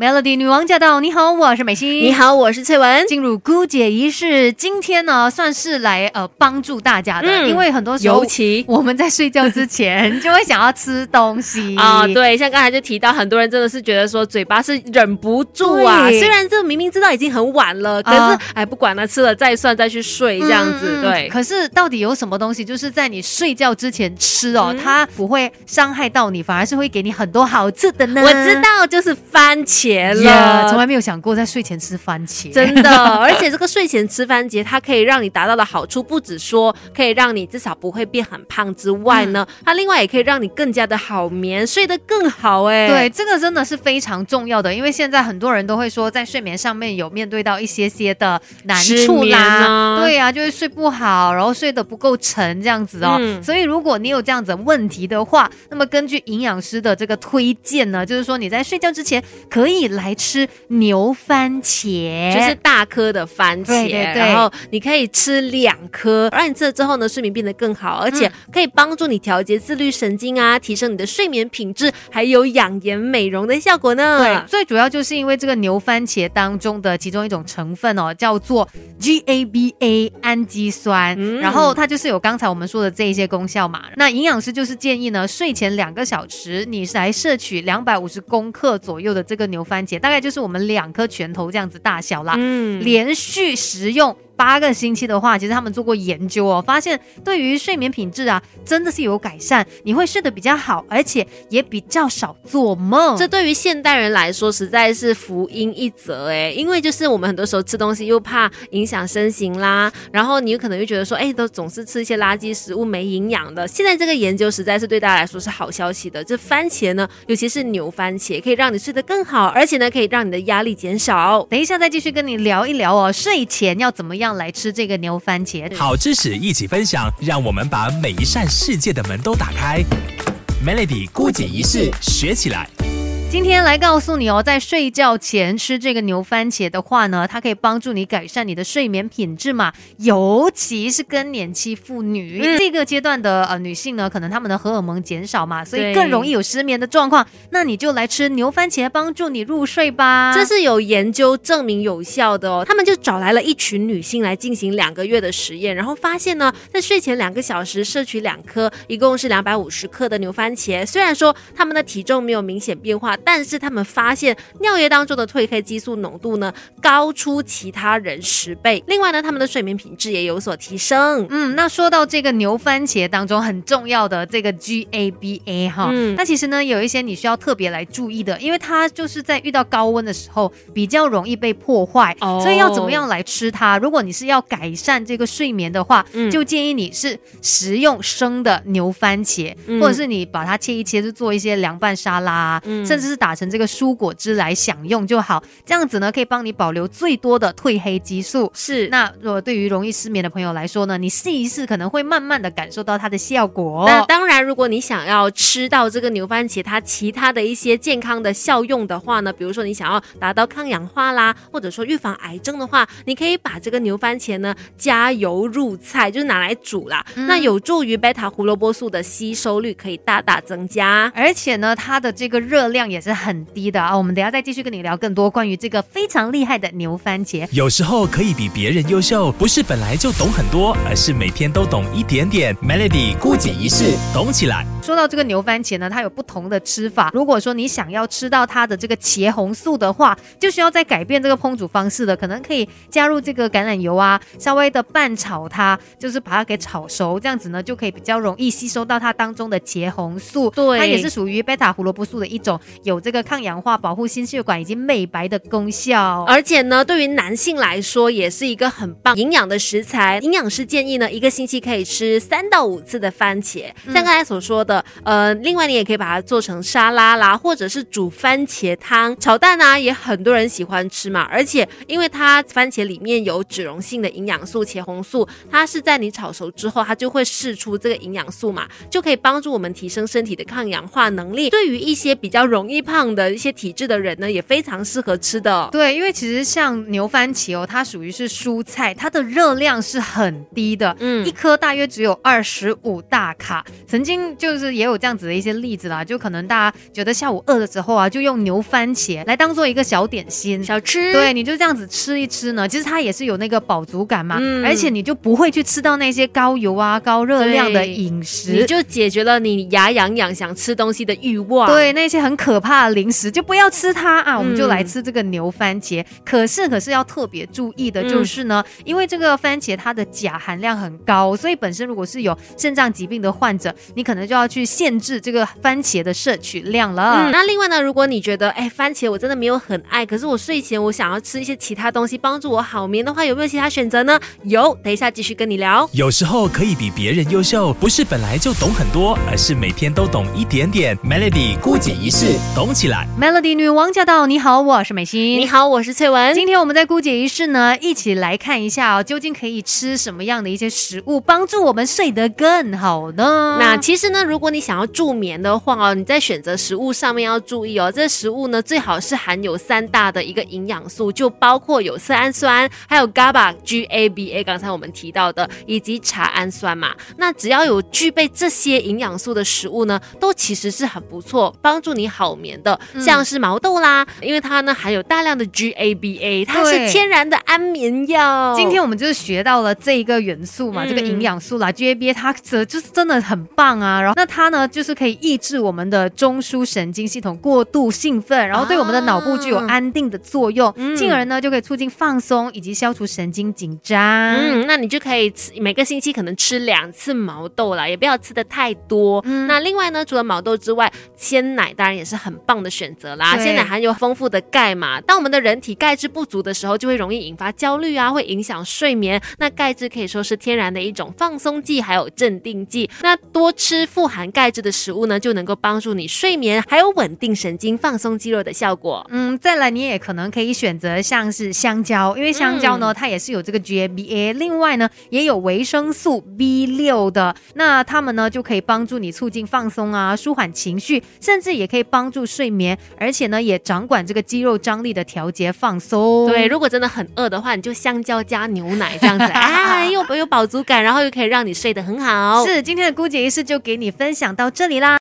Melody 女王驾到！你好，我是美心。你好，我是翠文。进入姑姐仪式，今天呢算是来呃帮助大家的，嗯因为很多时候尤其我们在睡觉之前 就会想要吃东西啊，对，像刚才就提到，很多人真的是觉得说嘴巴是忍不住啊。虽然这明明知道已经很晚了，可啊是哎不管了，吃了再算，再去睡这样子。嗯对，可是到底有什么东西，就是在你睡觉之前吃哦，嗯它不会伤害到你，反而是会给你很多好吃的呢？我知道就是番茄呀了。从来没有想过在睡前吃番茄，真的，而且这个睡前吃番茄，它可以让你达到的好处，不止说可以让你至少不会变很胖之外呢，嗯它另外也可以让你更加的好眠，睡得更好。哎，对，这个真的是非常重要的，因为现在很多人都会说，在睡眠上面有面对到一些些的难处啦，啊对呀、就是睡不好，然后睡得不够沉这样子哦。嗯所以如果你有这样子的问题的话，那么根据营养师的这个推荐呢，就是说你在睡觉之前可以来吃牛番茄，就是大颗的番茄，对对对。然后你可以吃两颗，让你吃了之后呢，睡眠变得更好，而且可以帮助你调节自律神经啊，提升你的睡眠品质，还有养颜美容的效果呢。对，最主要就是因为这个牛番茄当中的其中一种成分哦，叫做 GABA 氨基酸，嗯。然后它就是有刚才我们说的这一些功效嘛。那营养师就是建议呢，睡前两个小时你来摄取两百五十公克左右的这个牛番茄，大概就是我们两颗拳头这样子大小啦。嗯，连续食用八个星期的话，其实他们做过研究哦，发现对于睡眠品质啊，真的是有改善，你会睡得比较好，而且也比较少做梦。这对于现代人来说实在是福音一则哎，因为就是我们很多时候吃东西又怕影响身形啦，然后你有可能又觉得说，哎，都总是吃一些垃圾食物没营养的。现在这个研究实在是对大家来说是好消息的，这番茄呢，尤其是牛番茄，可以让你睡得更好，而且呢，可以让你的压力减少。等一下再继续跟你聊一聊哦，睡前要怎么样来吃这个牛番茄？好知识一起分享，让我们把每一扇世界的门都打开。Melody 孤姐一世学起来。今天来告诉你哦，在睡觉前吃这个牛番茄的话呢，它可以帮助你改善你的睡眠品质嘛，尤其是更年期妇女、嗯这个阶段的呃女性呢，可能她们的荷尔蒙减少嘛，所以更容易有失眠的状况。那你就来吃牛番茄，帮助你入睡吧。这是有研究证明有效的哦。他们就找来了一群女性来进行两个月的实验，然后发现呢，在睡前两个小时摄取两颗，一共是两百五十克的牛番茄。虽然说她们的体重没有明显变化，但是他们发现尿液当中的褪黑激素浓度呢高出其他人十倍。另外呢，他们的睡眠品质也有所提升。嗯，那说到这个牛番茄当中很重要的这个 GABA 哈，嗯那其实呢有一些你需要特别来注意的，因为它就是在遇到高温的时候比较容易被破坏，哦所以要怎么样来吃它？如果你是要改善这个睡眠的话，嗯就建议你是食用生的牛番茄，嗯或者是你把它切一切，就做一些凉拌沙拉啊，嗯甚至是打成这个蔬果汁来享用就好。这样子呢，可以帮你保留最多的褪黑激素。是那如果对于容易失眠的朋友来说呢，你试一试，可能会慢慢的感受到它的效果。那当然，如果你想要吃到这个牛番茄它其他的一些健康的效用的话呢，比如说你想要达到抗氧化啦，或者说预防癌症的话，你可以把这个牛番茄呢加油入菜，就是拿来煮啦，嗯那有助于贝塔胡萝卜素的吸收率可以大大增加。而且呢，它的这个热量也也是很低的啊。我们等下再继续跟你聊更多关于这个非常厉害的牛番茄。有时候可以比别人优秀，不是本来就懂很多，而是每天都懂一点点。Melody 孤姐一式懂起来。说到这个牛番茄呢，它有不同的吃法。如果说你想要吃到它的这个茄红素的话，就需要再改变这个烹煮方式的，可能可以加入这个橄榄油啊，稍微的拌炒它，就是把它给炒熟，这样子呢就可以比较容易吸收到它当中的茄红素。对它也是属于贝塔胡萝卜素的一种，有这个抗氧化、保护心血管以及美白的功效。而且呢，对于男性来说，也是一个很棒营养的食材。营养师建议呢，一个星期可以吃三到五次的番茄，像刚才所说的，呃，另外你也可以把它做成沙拉啦，或者是煮番茄汤、炒蛋啊，也很多人喜欢吃嘛。而且因为它番茄里面有脂溶性的营养素茄红素，它是在你炒熟之后，它就会释出这个营养素嘛，就可以帮助我们提升身体的抗氧化能力。对于一些比较容易胖的一些体质的人呢，也非常适合吃的。对，因为其实像牛番茄哦，它属于是蔬菜，它的热量是很低的，嗯一颗大约只有二十五大卡。曾经就是就是也有这样子的一些例子啦，就可能大家觉得下午饿的时候啊，就用牛番茄来当做一个小点心。小吃，对，你就这样子吃一吃呢，其实它也是有那个饱足感嘛，嗯而且你就不会去吃到那些高油啊、高热量的饮食你食。就解决了你牙痒痒想吃东西的欲望。对那些很可怕的零食，就不要吃它啊！我们就嗯来吃这个牛番茄。可是，可是要特别注意的就是呢，因为这个番茄它的钾含量很高，所以本身如果是有肾脏疾病的患者，你可能就要去限制这个番茄的摄取量了。嗯，那另外呢，如果你觉得哎番茄我真的没有很爱，可是我睡前我想要吃一些其他东西帮助我好眠的话，有没有其他选择呢？有，等一下继续跟你聊。有时候可以比别人优秀，不是本来就懂很多，而是每天都懂一点点。Melody 姑姐一世，懂起来。Melody 女王驾到！你好，我是美心。你。好，我是翠文。今天我们在姑姐一室呢，一起来看一下哦，究竟可以吃什么样的一些食物，帮助我们睡得更好呢？那其实呢，如果你想要助眠的话哦，你在选择食物上面要注意哦。这食物呢，最好是含有三大的一个营养素，就包括有色氨酸，还有 GABA、GABA，刚才我们提到的，以及茶氨酸嘛。那只要有具备这些营养素的食物呢，都其实是很不错，帮助你好眠的。像是毛豆啦，因为它呢含有大量的 GABA，它是天然的安眠药。今天我们就是学到了这一个元素嘛，嗯这个营养素啦，GABA 它这就是真的很棒啊。然后那它呢，就是可以抑制我们的中枢神经系统过度兴奋，然后对我们的脑部具有安定的作用，嗯进而呢就可以促进放松以及消除神经紧张。嗯，那你就可以吃每个星期可能吃两次毛豆啦，也不要吃的太多。嗯那另外呢，除了毛豆之外，鲜奶当然也是很棒的选择啦。鲜奶含有丰富的钙嘛，当我们的人体钙质不足的时候，就会容易引发焦虑啊，会影响睡眠。那钙质可以说是天然的一种放松剂，还有镇定剂。那多吃富含钙质的食物呢，就能够帮助你睡眠，还有稳定神经、放松肌肉的效果。嗯，再来你也可能可以选择像是香蕉，因为香蕉呢，它也是有这个 GABA，另外呢也有维生素 B 六的，那它们呢就可以帮助你促进放松啊，舒缓情绪，甚至也可以帮助睡眠，而且呢也掌管这个肌肉张力的调节放松。对，如果真的很饿的话，你就香蕉加牛奶这样子，啊，又有饱足感，然后又可以让你睡得很好。是今天的姑姐仪式就给你分享到这里啦。